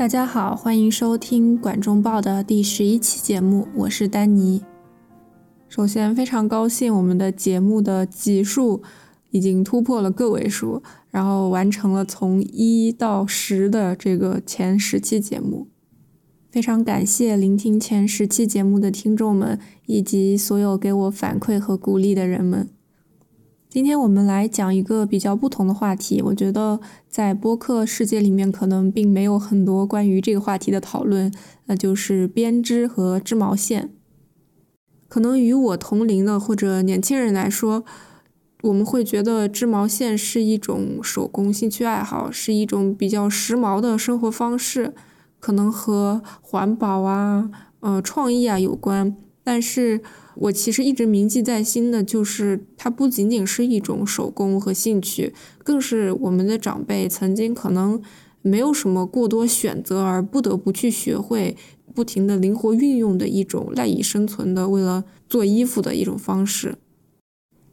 大家好，欢迎收听《管中报》的第十一期节目，我是丹尼。首先，非常高兴我们的节目的集数已经突破了个位数，然后完成了从一到十的这个前十期节目。非常感谢聆听前十期节目的听众们，以及所有给我反馈和鼓励的人们。今天我们来讲一个比较不同的话题。我觉得在播客世界里面，可能并没有很多关于这个话题的讨论，那就是编织和织毛线。可能与我同龄的或者年轻人来说，我们会觉得织毛线是一种手工兴趣爱好，是一种比较时髦的生活方式，可能和环保啊、呃创意啊有关。但是我其实一直铭记在心的，就是它不仅仅是一种手工和兴趣，更是我们的长辈曾经可能没有什么过多选择而不得不去学会，不停的灵活运用的一种赖以生存的为了做衣服的一种方式。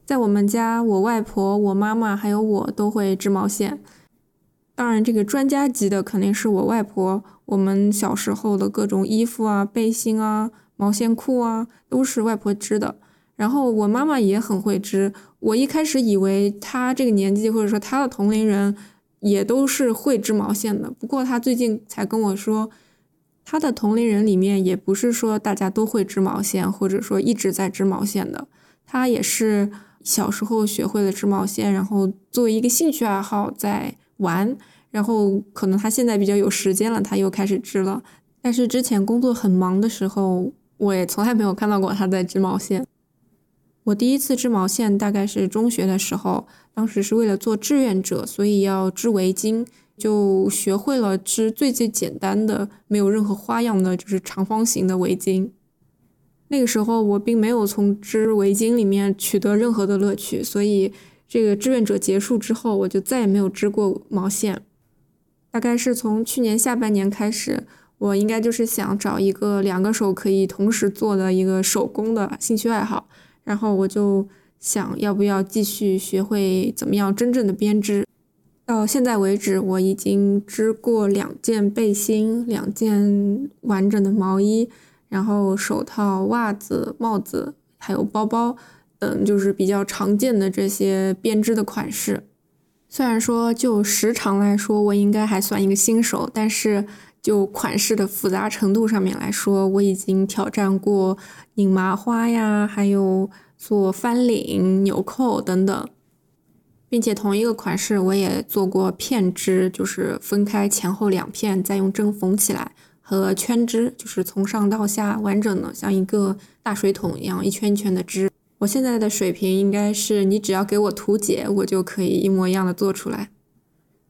在我们家，我外婆、我妈妈还有我都会织毛线。当然，这个专家级的肯定是我外婆。我们小时候的各种衣服啊、背心啊。毛线裤啊，都是外婆织的。然后我妈妈也很会织。我一开始以为她这个年纪，或者说她的同龄人，也都是会织毛线的。不过她最近才跟我说，她的同龄人里面也不是说大家都会织毛线，或者说一直在织毛线的。她也是小时候学会了织毛线，然后作为一个兴趣爱好在玩。然后可能她现在比较有时间了，她又开始织了。但是之前工作很忙的时候。我也从来没有看到过他在织毛线。我第一次织毛线大概是中学的时候，当时是为了做志愿者，所以要织围巾，就学会了织最最简单的、没有任何花样的，就是长方形的围巾。那个时候我并没有从织围巾里面取得任何的乐趣，所以这个志愿者结束之后，我就再也没有织过毛线。大概是从去年下半年开始。我应该就是想找一个两个手可以同时做的一个手工的兴趣爱好，然后我就想要不要继续学会怎么样真正的编织。到现在为止，我已经织过两件背心、两件完整的毛衣，然后手套、袜子、帽子，还有包包等，就是比较常见的这些编织的款式。虽然说就时长来说，我应该还算一个新手，但是。就款式的复杂程度上面来说，我已经挑战过拧麻花呀，还有做翻领、纽扣等等，并且同一个款式我也做过片织，就是分开前后两片，再用针缝起来，和圈织，就是从上到下完整的像一个大水桶一样一圈一圈的织。我现在的水平应该是，你只要给我图解，我就可以一模一样的做出来。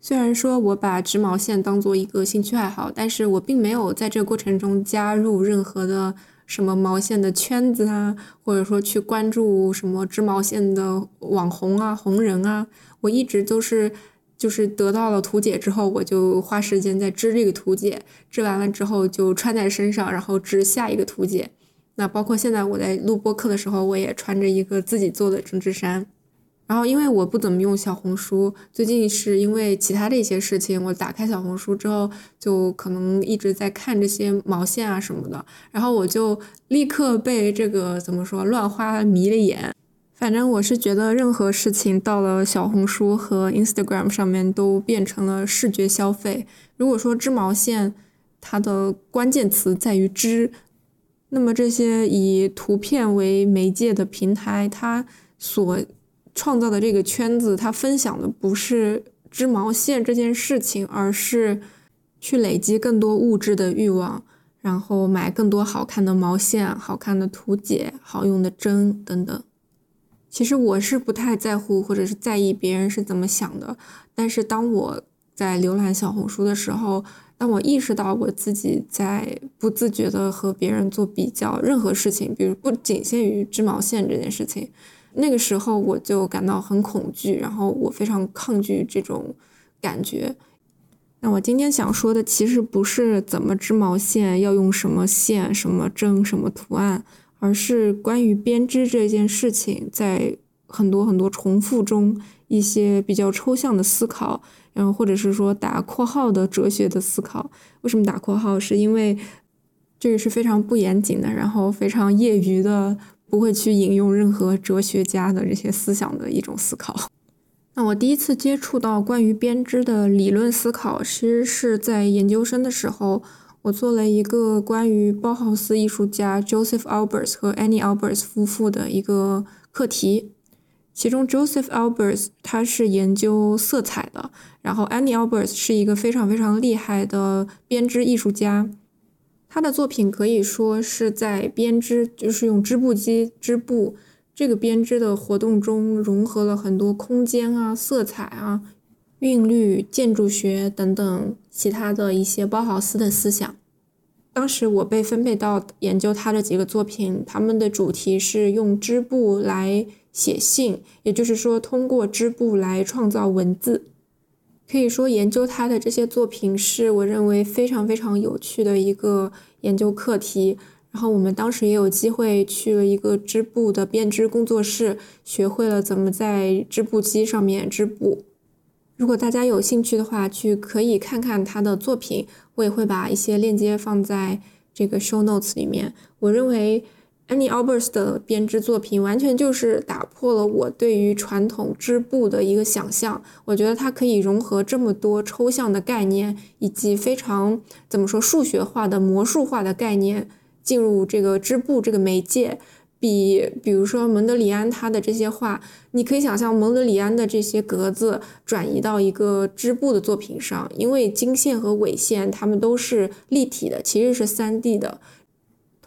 虽然说我把织毛线当做一个兴趣爱好，但是我并没有在这个过程中加入任何的什么毛线的圈子啊，或者说去关注什么织毛线的网红啊、红人啊。我一直都是，就是得到了图解之后，我就花时间在织这个图解，织完了之后就穿在身上，然后织下一个图解。那包括现在我在录播课的时候，我也穿着一个自己做的针织衫。然后，因为我不怎么用小红书，最近是因为其他的一些事情，我打开小红书之后，就可能一直在看这些毛线啊什么的，然后我就立刻被这个怎么说乱花迷了眼。反正我是觉得任何事情到了小红书和 Instagram 上面都变成了视觉消费。如果说织毛线，它的关键词在于织，那么这些以图片为媒介的平台，它所创造的这个圈子，他分享的不是织毛线这件事情，而是去累积更多物质的欲望，然后买更多好看的毛线、好看的图解、好用的针等等。其实我是不太在乎或者是在意别人是怎么想的，但是当我在浏览小红书的时候，当我意识到我自己在不自觉的和别人做比较，任何事情，比如不仅限于织毛线这件事情。那个时候我就感到很恐惧，然后我非常抗拒这种感觉。那我今天想说的其实不是怎么织毛线，要用什么线、什么针、什么图案，而是关于编织这件事情，在很多很多重复中一些比较抽象的思考，然后或者是说打括号的哲学的思考。为什么打括号？是因为这个是非常不严谨的，然后非常业余的，不会去引用任何哲学家的这些思想的一种思考。那我第一次接触到关于编织的理论思考，其实是在研究生的时候，我做了一个关于包豪斯艺术家 Joseph Albers 和 Annie Albers 夫妇的一个课题。其中 Joseph Albers 他是研究色彩的，然后 Annie Albers 是一个非常非常厉害的编织艺术家。他的作品可以说是在编织，就是用织布机织布。这个编织的活动中融合了很多空间啊、色彩啊、韵律、建筑学等等其他的一些包豪斯的思想。当时我被分配到研究他的几个作品，他们的主题是用织布来写信，也就是说通过织布来创造文字。可以说研究他的这些作品是我认为非常非常有趣的一个研究课题。然后我们当时也有机会去了一个织布的编织工作室，学会了怎么在织布机上面织布。如果大家有兴趣的话，去可以看看他的作品，我也会把一些链接放在这个 show notes 里面。我认为 Annie Albers 的编织作品完全就是打破了我对于传统织布的一个想象。我觉得它可以融合这么多抽象的概念，以及非常怎么说数学化的魔术化的概念。进入这个织布这个媒介，比比如说蒙德里安他的这些画，你可以想象蒙德里安的这些格子转移到一个织布的作品上，因为经线和纬线它们都是立体的，其实是三 D 的。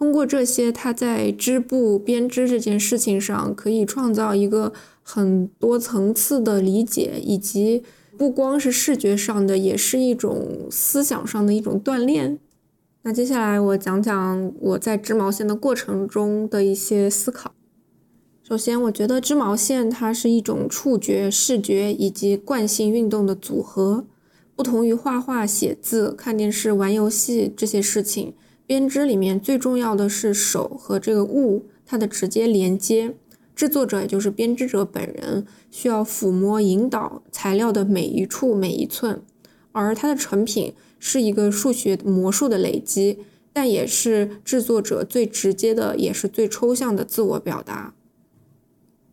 通过这些，他在织布编织这件事情上可以创造一个很多层次的理解，以及不光是视觉上的，也是一种思想上的一种锻炼。那接下来我讲讲我在织毛线的过程中的一些思考。首先，我觉得织毛线它是一种触觉、视觉以及惯性运动的组合。不同于画画、写字、看电视、玩游戏这些事情，编织里面最重要的是手和这个物它的直接连接。制作者也就是编织者本人需要抚摸、引导材料的每一处、每一寸，而它的成品。是一个数学魔术的累积，但也是制作者最直接的，也是最抽象的自我表达。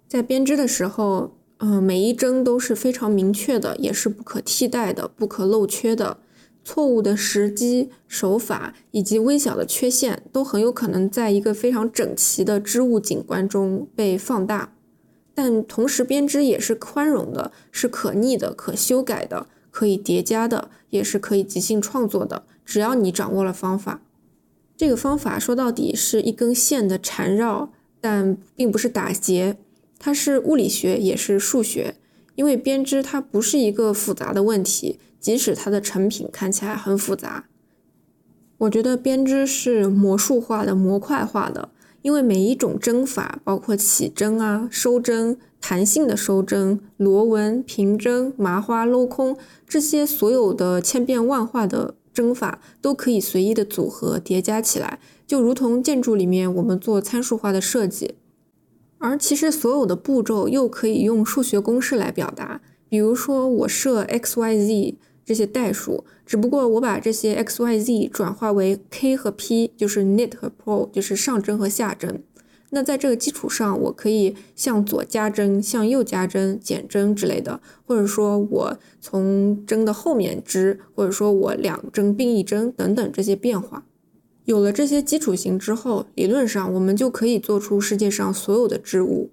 在编织的时候，嗯，每一针都是非常明确的，也是不可替代的、不可漏缺的。错误的时机、手法以及微小的缺陷，都很有可能在一个非常整齐的织物景观中被放大。但同时，编织也是宽容的，是可逆的、可修改的。可以叠加的，也是可以即兴创作的。只要你掌握了方法，这个方法说到底是一根线的缠绕，但并不是打结。它是物理学，也是数学。因为编织它不是一个复杂的问题，即使它的成品看起来很复杂。我觉得编织是魔术化的、模块化的，因为每一种针法，包括起针啊、收针。弹性的收针、螺纹、平针、麻花、镂空，这些所有的千变万化的针法都可以随意的组合叠加起来，就如同建筑里面我们做参数化的设计。而其实所有的步骤又可以用数学公式来表达，比如说我设 x、y、z 这些代数，只不过我把这些 x、y、z 转化为 k 和 p，就是 knit 和 pull，就是上针和下针。那在这个基础上，我可以向左加针、向右加针、减针之类的，或者说我从针的后面织，或者说我两针并一针等等这些变化。有了这些基础型之后，理论上我们就可以做出世界上所有的织物。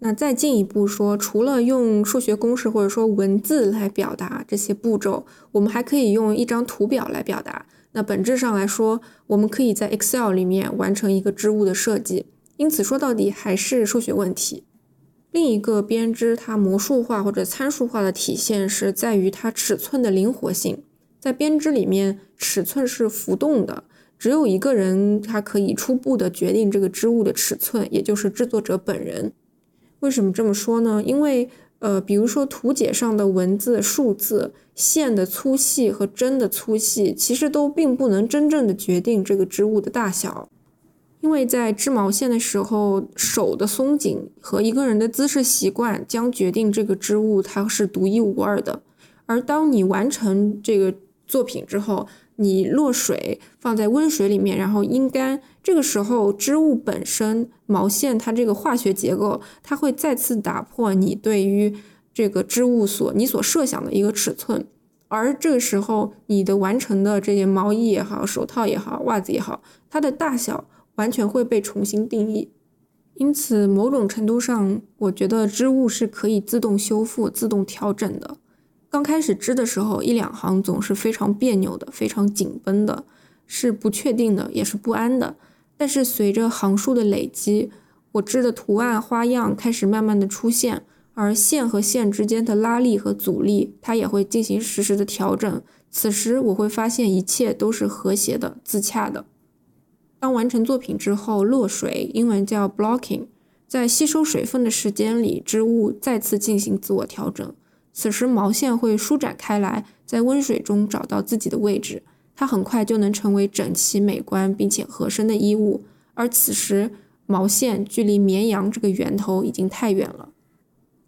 那再进一步说，除了用数学公式或者说文字来表达这些步骤，我们还可以用一张图表来表达。那本质上来说，我们可以在 Excel 里面完成一个织物的设计。因此说到底还是数学问题。另一个编织它魔术化或者参数化的体现是在于它尺寸的灵活性。在编织里面，尺寸是浮动的，只有一个人他可以初步的决定这个织物的尺寸，也就是制作者本人。为什么这么说呢？因为呃，比如说图解上的文字、数字、线的粗细和针的粗细，其实都并不能真正的决定这个织物的大小。因为在织毛线的时候，手的松紧和一个人的姿势习惯将决定这个织物它是独一无二的。而当你完成这个作品之后，你落水放在温水里面，然后阴干，这个时候织物本身毛线它这个化学结构，它会再次打破你对于这个织物所你所设想的一个尺寸，而这个时候你的完成的这些毛衣也好、手套也好、袜子也好，它的大小完全会被重新定义。因此，某种程度上，我觉得织物是可以自动修复、自动调整的。刚开始织的时候，一两行总是非常别扭的，非常紧绷的，是不确定的，也是不安的。但是随着行数的累积，我织的图案花样开始慢慢的出现，而线和线之间的拉力和阻力，它也会进行实时的调整。此时我会发现一切都是和谐的、自洽的。当完成作品之后，落水，英文叫 blocking，在吸收水分的时间里，织物再次进行自我调整。此时毛线会舒展开来，在温水中找到自己的位置，它很快就能成为整齐美观并且合身的衣物。而此时毛线距离绵羊这个源头已经太远了。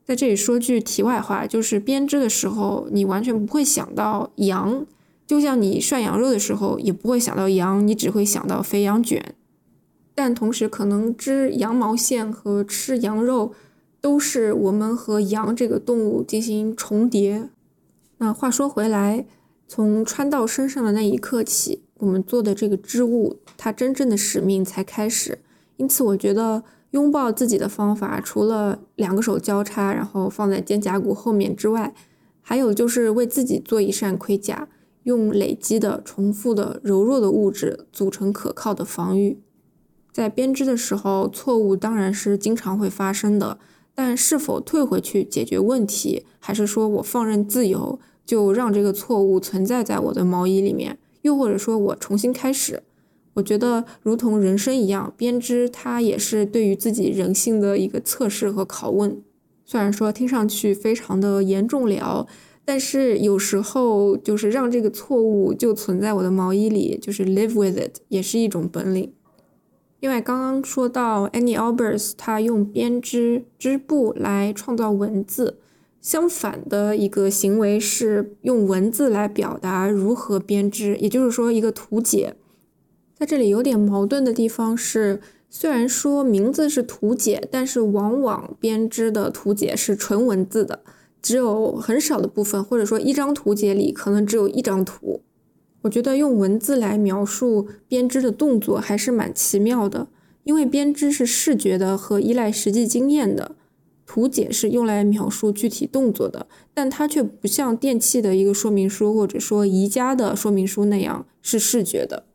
在这里说句题外话，就是编织的时候，你完全不会想到羊，就像你涮羊肉的时候也不会想到羊，你只会想到肥羊卷。但同时，可能织羊毛线和吃羊肉。都是我们和羊这个动物进行重叠。那话说回来，从穿到身上的那一刻起，我们做的这个织物，它真正的使命才开始。因此，我觉得拥抱自己的方法，除了两个手交叉，然后放在肩胛骨后面之外，还有就是为自己做一扇盔甲，用累积的、重复的、柔弱的物质组成可靠的防御。在编织的时候，错误当然是经常会发生的。但是否退回去解决问题，还是说我放任自由，就让这个错误存在在我的毛衣里面？又或者说我重新开始？我觉得如同人生一样，编织它也是对于自己人性的一个测试和拷问。虽然说听上去非常的严重了，但是有时候就是让这个错误就存在我的毛衣里，就是 live with it，也是一种本领。另外，刚刚说到 Annie Albers，他用编织织布来创造文字，相反的一个行为是用文字来表达如何编织，也就是说一个图解。在这里有点矛盾的地方是，虽然说名字是图解，但是往往编织的图解是纯文字的，只有很少的部分，或者说一张图解里可能只有一张图。我觉得用文字来描述编织的动作还是蛮奇妙的，因为编织是视觉的和依赖实际经验的，图解是用来描述具体动作的，但它却不像电器的一个说明书或者说宜家的说明书那样是视觉的。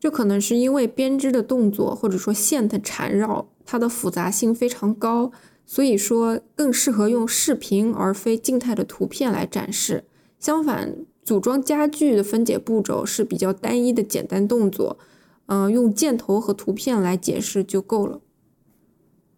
这可能是因为编织的动作或者说线的缠绕，它的复杂性非常高，所以说更适合用视频而非静态的图片来展示。相反。组装家具的分解步骤是比较单一的简单动作，嗯，用箭头和图片来解释就够了。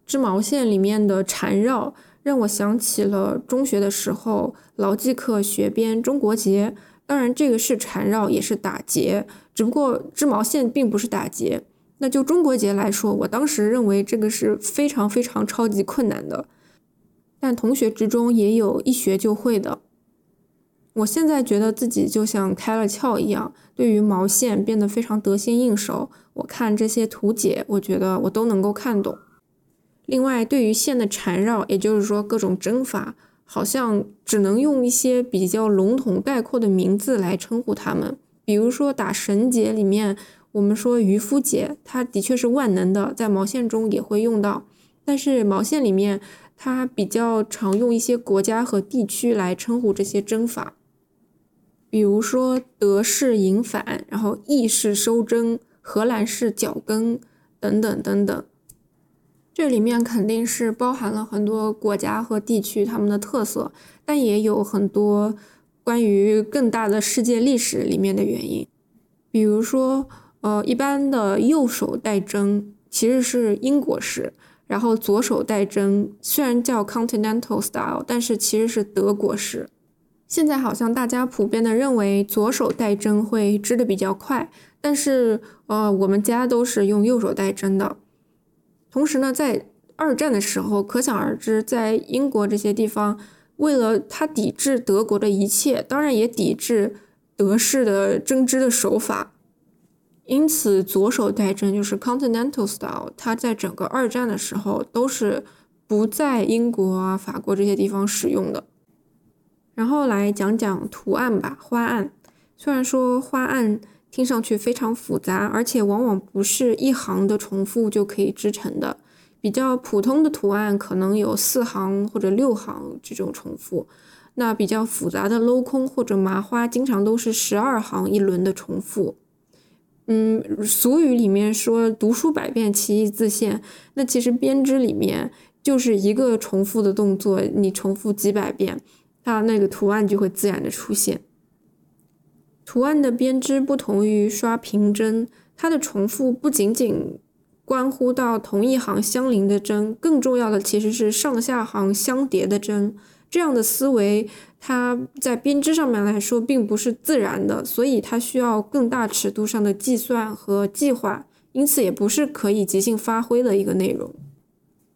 织毛线里面的缠绕让我想起了中学的时候劳技课学编中国结，当然这个是缠绕也是打结，只不过织毛线并不是打结。那就中国结来说，我当时认为这个是非常非常超级困难的，但同学之中也有一学就会的。我现在觉得自己就像开了窍一样，对于毛线变得非常得心应手。我看这些图解，我觉得我都能够看懂。另外，对于线的缠绕，也就是说各种针法，好像只能用一些比较笼统概括的名字来称呼它们。比如说打绳结里面，我们说渔夫结，它的确是万能的，在毛线中也会用到。但是毛线里面，它比较常用一些国家和地区来称呼这些针法。比如说德式引反，然后意式收针，荷兰式脚跟等等等等，这里面肯定是包含了很多国家和地区他们的特色，但也有很多关于更大的世界历史里面的原因。比如说，呃，一般的右手带针其实是英国式，然后左手带针虽然叫 Continental Style，但是其实是德国式。现在好像大家普遍的认为左手带针会织的比较快，但是呃，我们家都是用右手带针的。同时呢，在二战的时候，可想而知，在英国这些地方，为了他抵制德国的一切，当然也抵制德式的针织的手法。因此，左手带针就是 Continental Style，它在整个二战的时候都是不在英国啊、法国这些地方使用的。然后来讲讲图案吧，花案。虽然说花案听上去非常复杂，而且往往不是一行的重复就可以织成的。比较普通的图案可能有四行或者六行这种重复，那比较复杂的镂空或者麻花，经常都是十二行一轮的重复。嗯，俗语里面说“读书百遍，其义自现”。那其实编织里面就是一个重复的动作，你重复几百遍，它那个图案就会自然的出现。图案的编织不同于刷平针，它的重复不仅仅关乎到同一行相邻的针，更重要的其实是上下行相叠的针。这样的思维，它在编织上面来说并不是自然的，所以它需要更大尺度上的计算和计划，因此也不是可以即兴发挥的一个内容。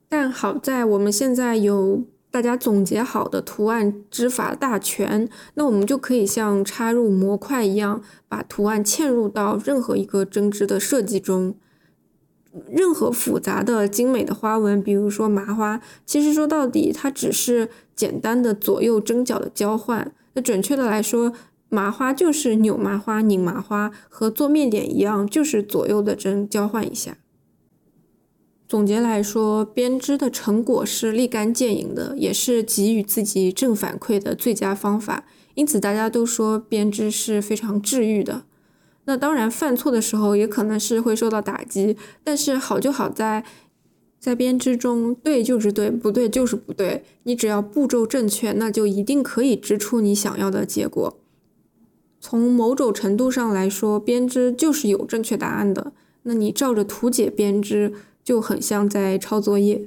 但好在我们现在有大家总结好的图案织法大全，那我们就可以像插入模块一样，把图案嵌入到任何一个针织的设计中。任何复杂的、精美的花纹，比如说麻花，其实说到底，它只是简单的左右针脚的交换。那准确的来说，麻花就是扭麻花、拧麻花，和做面点一样，就是左右的针交换一下。总结来说，编织的成果是立竿见影的，也是给予自己正反馈的最佳方法。因此，大家都说编织是非常治愈的。那当然，犯错的时候也可能是会受到打击，但是好就好在，在编织中，对就是对，不对就是不对。你只要步骤正确，那就一定可以织出你想要的结果。从某种程度上来说，编织就是有正确答案的。那你照着图解编织，就很像在抄作业。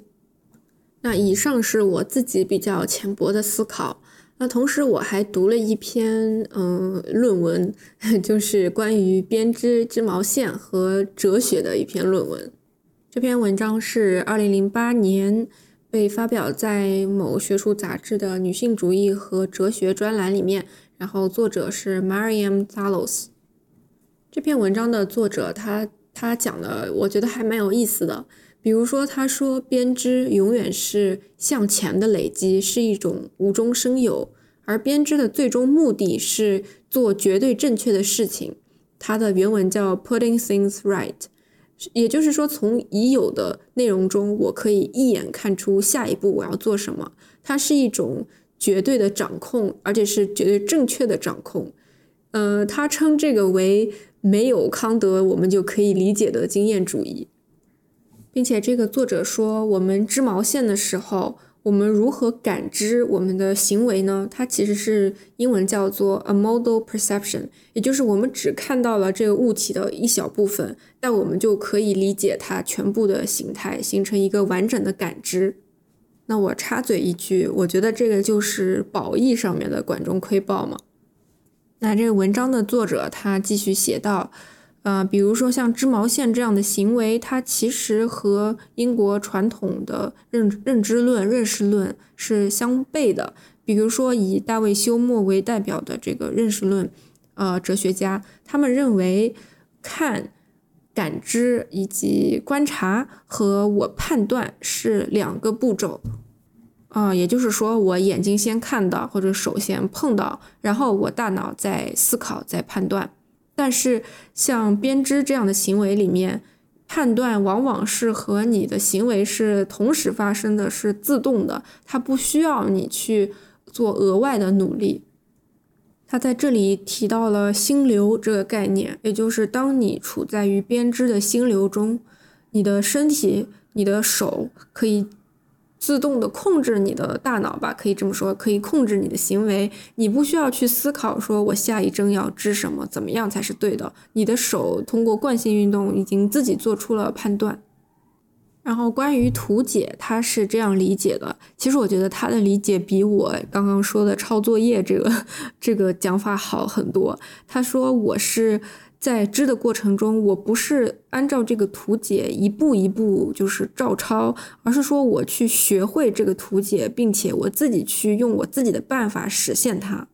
那以上是我自己比较浅薄的思考。那同时我还读了一篇嗯论文，就是关于编织织毛线和哲学的一篇论文。这篇文章是二零零八年被发表在某学术杂志的女性主义和哲学专栏里面，然后作者是 Mariam Zalos。这篇文章的作者他他讲的我觉得还蛮有意思的。比如说，他说编织永远是向前的累积，是一种无中生有，而编织的最终目的是做绝对正确的事情。它的原文叫 “putting things right”，也就是说，从已有的内容中，我可以一眼看出下一步我要做什么。它是一种绝对的掌控，而且是绝对正确的掌控。呃，他称这个为没有康德我们就可以理解的经验主义。并且这个作者说，我们织毛线的时候，我们如何感知我们的行为呢？它其实是英文叫做 a modal perception，也就是我们只看到了这个物体的一小部分，但我们就可以理解它全部的形态，形成一个完整的感知。那我插嘴一句，我觉得这个就是褒义上面的管中窥豹嘛。那这个文章的作者他继续写道。呃，比如说像织毛线这样的行为，它其实和英国传统的认认知论、认识论是相悖的。比如说以大卫休谟为代表的这个认识论，呃，哲学家，他们认为看、感知以及观察和我判断是两个步骤。啊，也就是说，我眼睛先看到或者手先碰到，然后我大脑再思考、再判断。但是，像编织这样的行为里面，判断往往是和你的行为是同时发生的，是自动的，它不需要你去做额外的努力。他在这里提到了心流这个概念，也就是当你处在于编织的心流中，你的身体、你的手可以。自动的控制你的大脑吧，可以这么说，可以控制你的行为。你不需要去思考，说我下一针要织什么，怎么样才是对的。你的手通过惯性运动已经自己做出了判断。然后关于图解，他是这样理解的。其实我觉得他的理解比我刚刚说的抄作业这个这个讲法好很多。他说我是。在织的过程中，我不是按照这个图解一步一步就是照抄，而是说我去学会这个图解，并且我自己去用我自己的办法实现它。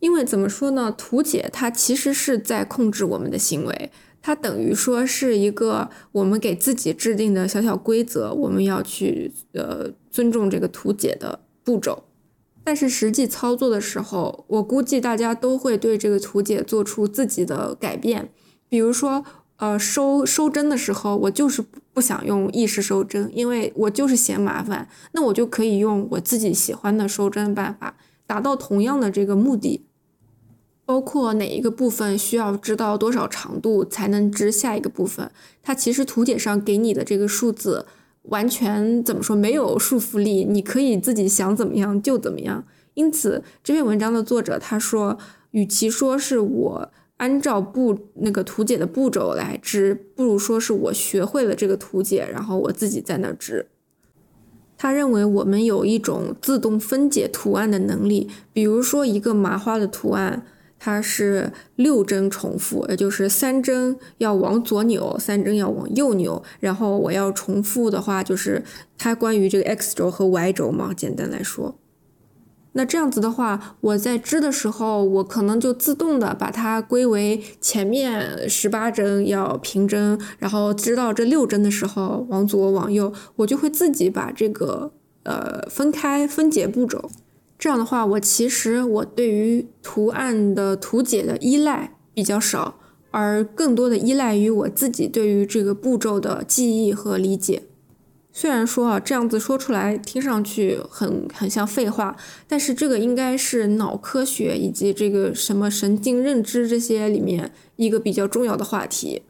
因为怎么说呢，图解它其实是在控制我们的行为，它等于说是一个我们给自己制定的小小规则，我们要去呃尊重这个图解的步骤。但是实际操作的时候，我估计大家都会对这个图解做出自己的改变。比如说，呃，收收针的时候，我就是不想用意式收针，因为我就是嫌麻烦。那我就可以用我自己喜欢的收针办法，达到同样的这个目的。包括哪一个部分需要知道多少长度才能织下一个部分，它其实图解上给你的这个数字。完全怎么说没有束缚力，你可以自己想怎么样就怎么样。因此，这篇文章的作者他说，与其说是我按照步那个图解的步骤来织，不如说是我学会了这个图解，然后我自己在那织。他认为我们有一种自动分解图案的能力，比如说一个麻花的图案。它是六针重复，也就是三针要往左扭，三针要往右扭。然后我要重复的话，就是它关于这个 x 轴和 y 轴嘛，简单来说。那这样子的话，我在织的时候，我可能就自动的把它归为前面十八针要平针，然后织到这六针的时候往左往右，我就会自己把这个呃分开分解步骤。这样的话，我其实我对于图案的图解的依赖比较少，而更多的依赖于我自己对于这个步骤的记忆和理解。虽然说啊，这样子说出来听上去很很像废话，但是这个应该是脑科学以及这个什么神经认知这些里面一个比较重要的话题。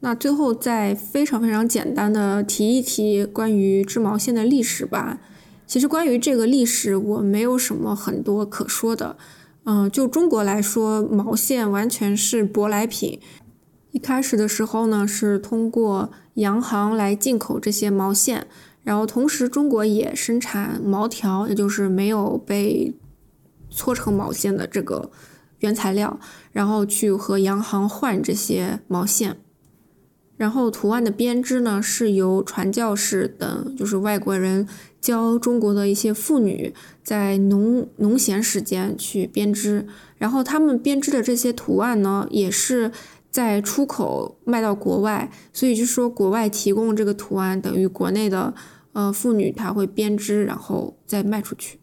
那最后再非常非常简单的提一提关于织毛线的历史吧。其实关于这个历史，我没有什么很多可说的。嗯，就中国来说，毛线完全是舶来品。一开始的时候呢，是通过洋行来进口这些毛线，然后同时中国也生产毛条，也就是没有被搓成毛线的这个原材料，然后去和洋行换这些毛线。然后图案的编织呢，是由传教士等就是外国人教中国的一些妇女在农农闲时间去编织，然后他们编织的这些图案呢，也是在出口卖到国外，所以就说国外提供这个图案，等于国内的呃妇女她会编织，然后再卖出去。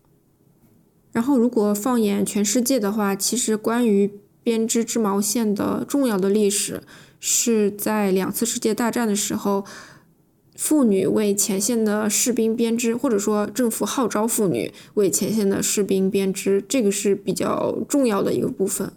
然后如果放眼全世界的话，其实关于编织织毛线的重要的历史。是在两次世界大战的时候，妇女为前线的士兵编织，或者说政府号召妇女为前线的士兵编织，这个是比较重要的一个部分。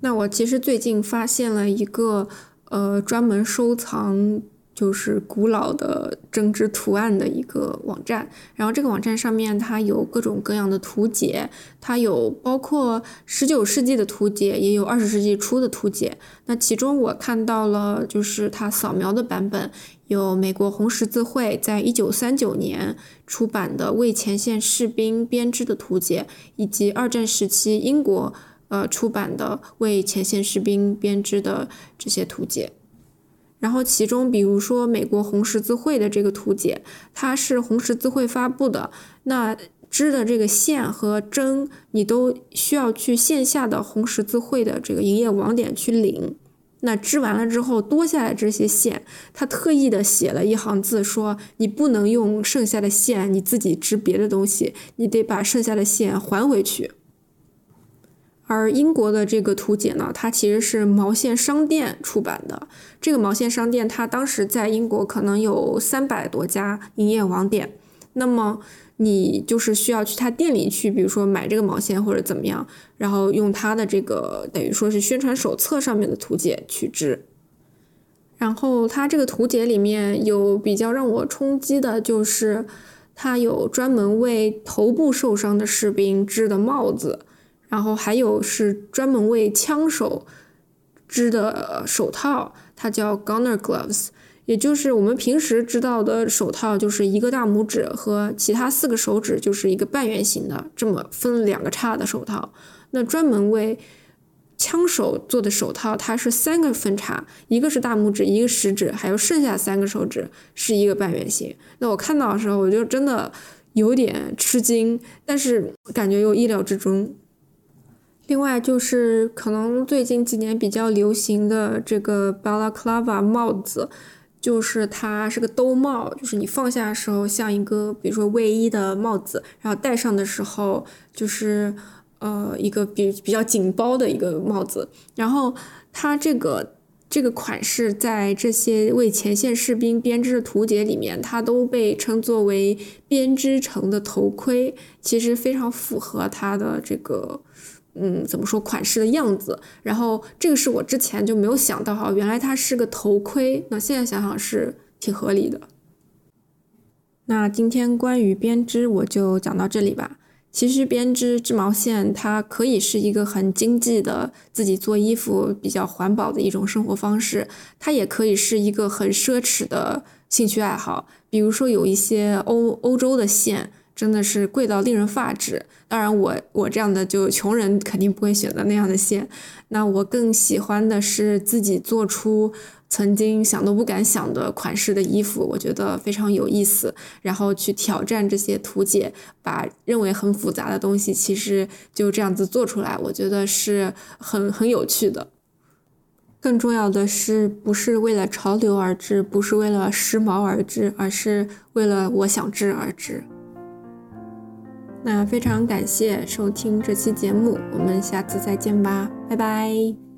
那我其实最近发现了一个，呃，专门收藏。就是古老的针织图案的一个网站，然后这个网站上面它有各种各样的图解，它有包括十九世纪的图解，也有二十世纪初的图解。那其中我看到了，就是它扫描的版本，有美国红十字会在一九三九年出版的为前线士兵编织的图解，以及二战时期英国呃出版的为前线士兵编织的这些图解。然后其中，比如说美国红十字会的这个图解，它是红十字会发布的。那织的这个线和针，你都需要去线下的红十字会的这个营业网点去领。那织完了之后，多下来这些线，他特意的写了一行字，说你不能用剩下的线，你自己织别的东西，你得把剩下的线还回去。而英国的这个图解呢，它其实是毛线商店出版的。这个毛线商店，它当时在英国可能有三百多家营业网点。那么你就是需要去他店里去，比如说买这个毛线或者怎么样，然后用他的这个等于说是宣传手册上面的图解去织。然后它这个图解里面有比较让我冲击的，就是它有专门为头部受伤的士兵织的帽子。然后还有是专门为枪手织的手套，它叫 gunner gloves，也就是我们平时知道的手套，就是一个大拇指和其他四个手指就是一个半圆形的，这么分两个叉的手套。那专门为枪手做的手套，它是三个分叉，一个是大拇指，一个食指，还有剩下三个手指是一个半圆形。那我看到的时候，我就真的有点吃惊，但是感觉又意料之中。另外就是可能最近几年比较流行的这个 balaclava 帽子，就是它是个兜帽，就是你放下的时候像一个比如说卫衣的帽子，然后戴上的时候就是。呃，一个比比较紧包的一个帽子，然后它这个这个款式在这些为前线士兵编织的图解里面，它都被称作为编织成的头盔，其实非常符合它的这个嗯怎么说款式的样子。然后这个是我之前就没有想到哈，原来它是个头盔，那现在想想是挺合理的。那今天关于编织我就讲到这里吧。其实编织织毛线，它可以是一个很经济的自己做衣服、比较环保的一种生活方式，它也可以是一个很奢侈的兴趣爱好。比如说，有一些欧欧洲的线真的是贵到令人发指。当然，我我这样的就穷人肯定不会选择那样的线。那我更喜欢的是自己做出。曾经想都不敢想的款式的衣服，我觉得非常有意思。然后去挑战这些图解，把认为很复杂的东西，其实就这样子做出来，我觉得是很很有趣的。更重要的是，不是为了潮流而织，不是为了时髦而织，而是为了我想织而织。那非常感谢收听这期节目，我们下次再见吧，拜拜。